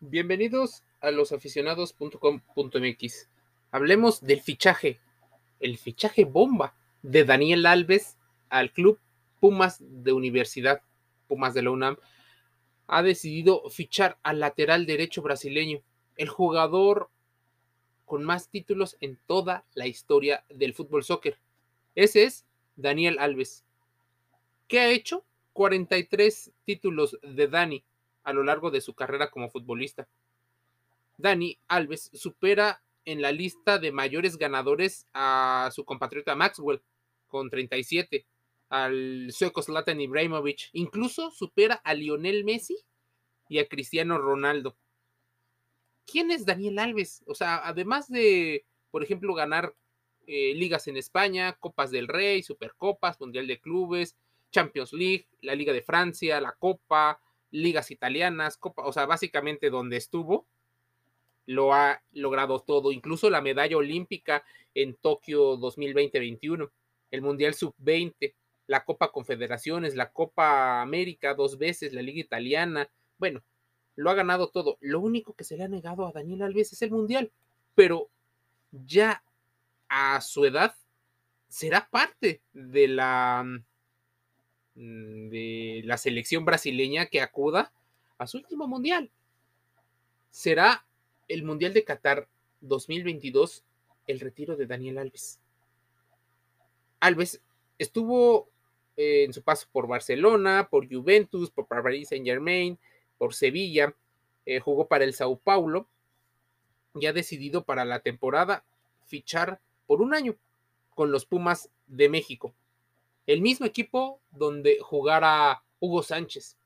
Bienvenidos a losaficionados.com.mx. Hablemos del fichaje, el fichaje bomba de Daniel Alves al club Pumas de Universidad, Pumas de la UNAM. Ha decidido fichar al lateral derecho brasileño, el jugador con más títulos en toda la historia del fútbol soccer. Ese es Daniel Alves. ¿Qué ha hecho? 43 títulos de Dani a lo largo de su carrera como futbolista. Dani Alves supera en la lista de mayores ganadores a su compatriota Maxwell con 37, al sueco Zlatan Ibrahimovic, incluso supera a Lionel Messi y a Cristiano Ronaldo. ¿Quién es Daniel Alves? O sea, además de, por ejemplo, ganar eh, ligas en España, Copas del Rey, Supercopas, Mundial de Clubes, Champions League, la Liga de Francia, la Copa, ligas italianas, Copa, o sea, básicamente donde estuvo, lo ha logrado todo, incluso la medalla olímpica en Tokio 2020-21, el Mundial Sub-20, la Copa Confederaciones, la Copa América dos veces, la Liga Italiana, bueno, lo ha ganado todo. Lo único que se le ha negado a Daniel Alves es el Mundial, pero ya a su edad será parte de la de la selección brasileña que acuda a su último mundial. Será el Mundial de Qatar 2022 el retiro de Daniel Alves. Alves estuvo eh, en su paso por Barcelona, por Juventus, por Paris Saint Germain, por Sevilla, eh, jugó para el Sao Paulo y ha decidido para la temporada fichar por un año con los Pumas de México el mismo equipo donde jugara Hugo Sánchez.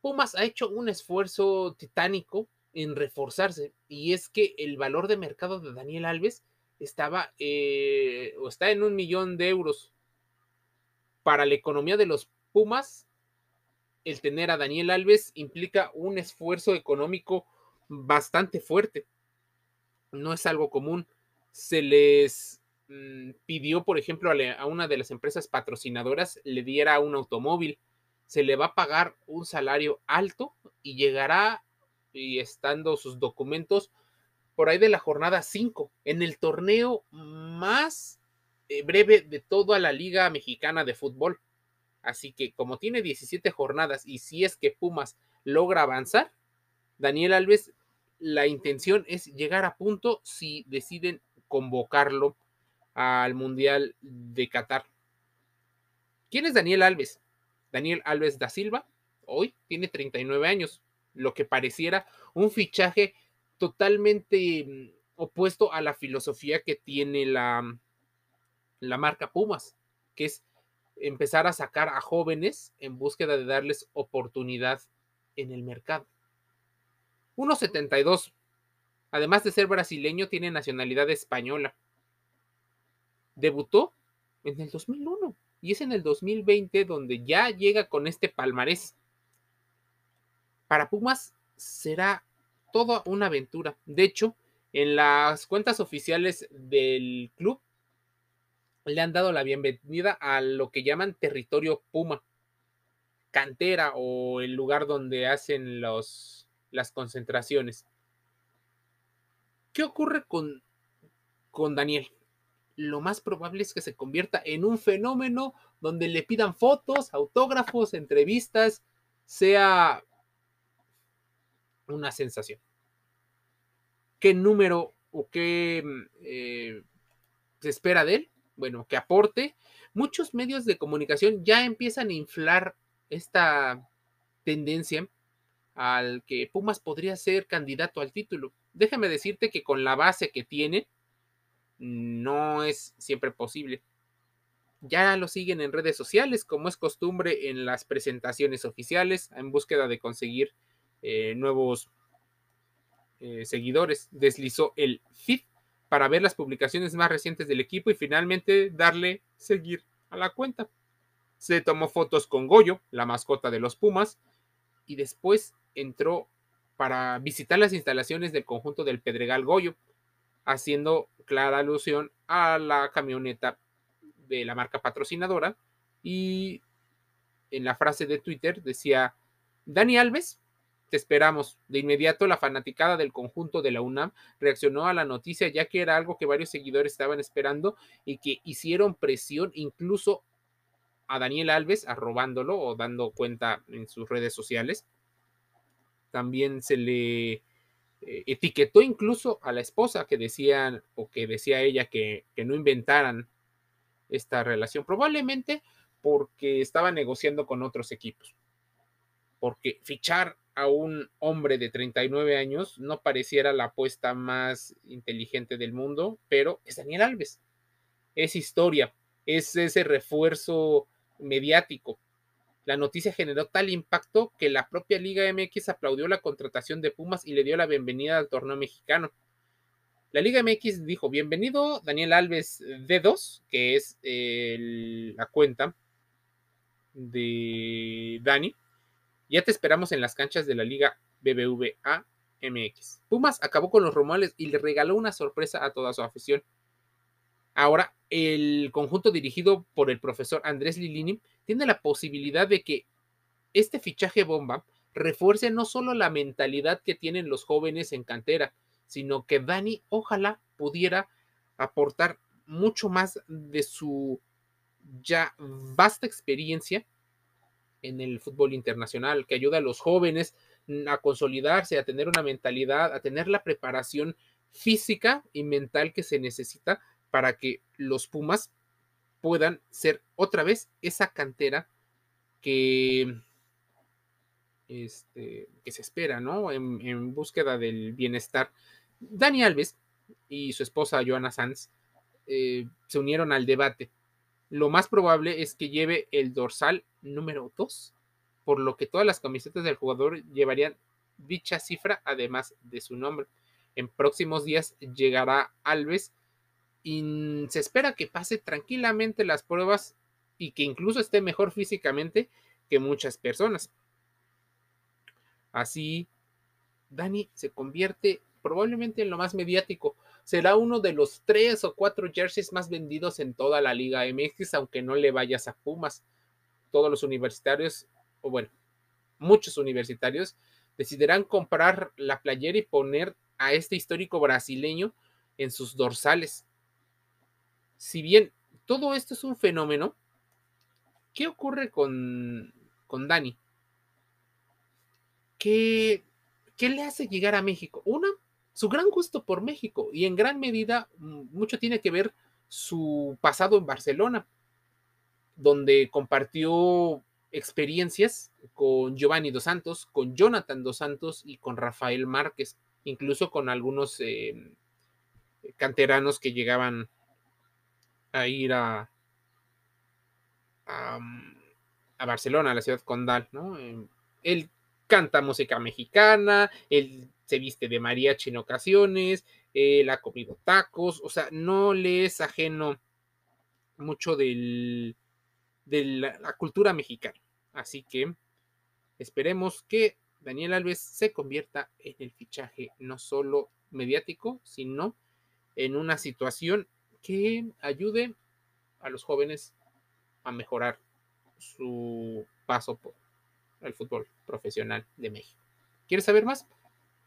Pumas ha hecho un esfuerzo titánico en reforzarse y es que el valor de mercado de Daniel Alves estaba eh, o está en un millón de euros. Para la economía de los Pumas, el tener a Daniel Alves implica un esfuerzo económico bastante fuerte. No es algo común. Se les Mm, pidió, por ejemplo, a, una de las empresas patrocinadoras le diera un automóvil, se le va a pagar un salario alto y llegará, y estando sus documentos, por ahí de la jornada 5, en el torneo más eh, breve de toda la Liga Mexicana de Fútbol. Así que como tiene 17 jornadas y si es que Pumas logra avanzar, Daniel Alves, la intención es llegar a punto si deciden convocarlo al Mundial de Qatar. ¿Quién es Daniel Alves? Daniel Alves da Silva, hoy tiene 39 años, lo que pareciera un fichaje totalmente mm, opuesto a la filosofía que tiene la, mm, la marca Pumas, que es empezar a sacar a jóvenes en búsqueda de darles oportunidad en el mercado. 1.72. Además de ser brasileño, tiene nacionalidad española debutó en el 2001 y es en el 2020 donde ya llega con este palmarés. Para Pumas será toda una aventura. De hecho, en las cuentas oficiales del club le han dado la bienvenida a lo que llaman territorio Puma, cantera o el lugar donde hacen los, las concentraciones. ¿Qué ocurre con, con Daniel? Lo más probable es que se convierta en un fenómeno donde le pidan fotos, autógrafos, entrevistas, sea una sensación. ¿Qué número o qué eh, se espera de él? Bueno, que aporte. Muchos medios de comunicación ya empiezan a inflar esta tendencia al que Pumas podría ser candidato al título. Déjame decirte que con la base que tiene, no es siempre posible. Ya lo siguen en redes sociales, como es costumbre en las presentaciones oficiales, en búsqueda de conseguir eh, nuevos eh, seguidores. Deslizó el feed para ver las publicaciones más recientes del equipo y finalmente darle seguir a la cuenta. Se tomó fotos con Goyo, la mascota de los Pumas, y después entró para visitar las instalaciones del conjunto del Pedregal Goyo, haciendo clara alusión a la camioneta de la marca patrocinadora y en la frase de Twitter decía, Dani Alves te esperamos. De inmediato la fanaticada del conjunto de la UNAM reaccionó a la noticia ya que era algo que varios seguidores estaban esperando y que hicieron presión incluso a Daniel Alves arrobándolo o dando cuenta en sus redes sociales. También se le etiquetó incluso a la esposa que decían o que decía ella que, que no inventaran esta relación, probablemente porque estaba negociando con otros equipos. Porque fichar a un hombre de 39 años no pareciera la apuesta más inteligente del mundo, pero es Daniel Alves. Es historia, es ese refuerzo mediático. La noticia generó tal impacto que la propia Liga MX aplaudió la contratación de Pumas y le dio la bienvenida al torneo mexicano. La Liga MX dijo, bienvenido Daniel Alves D2, que es la cuenta de Dani. Ya te esperamos en las canchas de la Liga BBVA MX. Pumas acabó con los rumores y le regaló una sorpresa a toda su afición. Ahora, el conjunto dirigido por el profesor Andrés Lilini tiene la posibilidad de que este fichaje bomba refuerce no solo la mentalidad que tienen los jóvenes en cantera, sino que Dani ojalá pudiera aportar mucho más de su ya vasta experiencia en el fútbol internacional, que ayuda a los jóvenes a consolidarse, a tener una mentalidad, a tener la preparación física y mental que se necesita para que los Pumas puedan ser otra vez esa cantera que, este, que se espera, ¿no? En, búsqueda del bienestar. Dani Alves y su esposa Joana Sanz eh, se unieron al debate. Lo más probable es que lleve el dorsal número 2, por lo que todas las camisetas del jugador llevarían dicha cifra además de su nombre. En próximos días llegará Alves y se espera que pase tranquilamente las pruebas y que incluso esté mejor físicamente que muchas personas. Así, Dani se convierte probablemente en lo más mediático. Será uno de los tres o cuatro jerseys más vendidos en toda la Liga MX, aunque no le vayas a Pumas. Todos los universitarios, o bueno, muchos universitarios, decidirán comprar la playera y poner a este histórico brasileño en sus dorsales si bien todo esto es un fenómeno, ¿qué ocurre con, con Dani? ¿Qué, ¿Qué le hace llegar a México? Una, su gran gusto por México y en gran medida mm, mucho tiene que ver su pasado en Barcelona, donde compartió experiencias con Giovanni Dos Santos, con Jonathan Dos Santos y con Rafael Márquez, incluso con algunos eh, canteranos que llegaban a ir a, mm, a, Barcelona, a la ciudad condal, ¿no? Em, él canta música mexicana, él se viste de mariachi en ocasiones, él ha comido tacos, o sea, no le es ajeno mucho del, de la, cultura mexicana. Así que esperemos que Daniel Alves se convierta en el fichaje no solo mediático, sino en una situación que ayude a los jóvenes a mejorar su paso por el fútbol profesional de México. ¿Quieres saber más?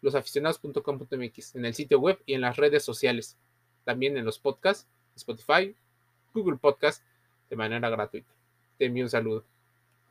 Losaficionados.com.mx en el sitio web y en las redes sociales. También en los podcasts, Spotify, Google Podcast, de manera gratuita. Te envío un saludo.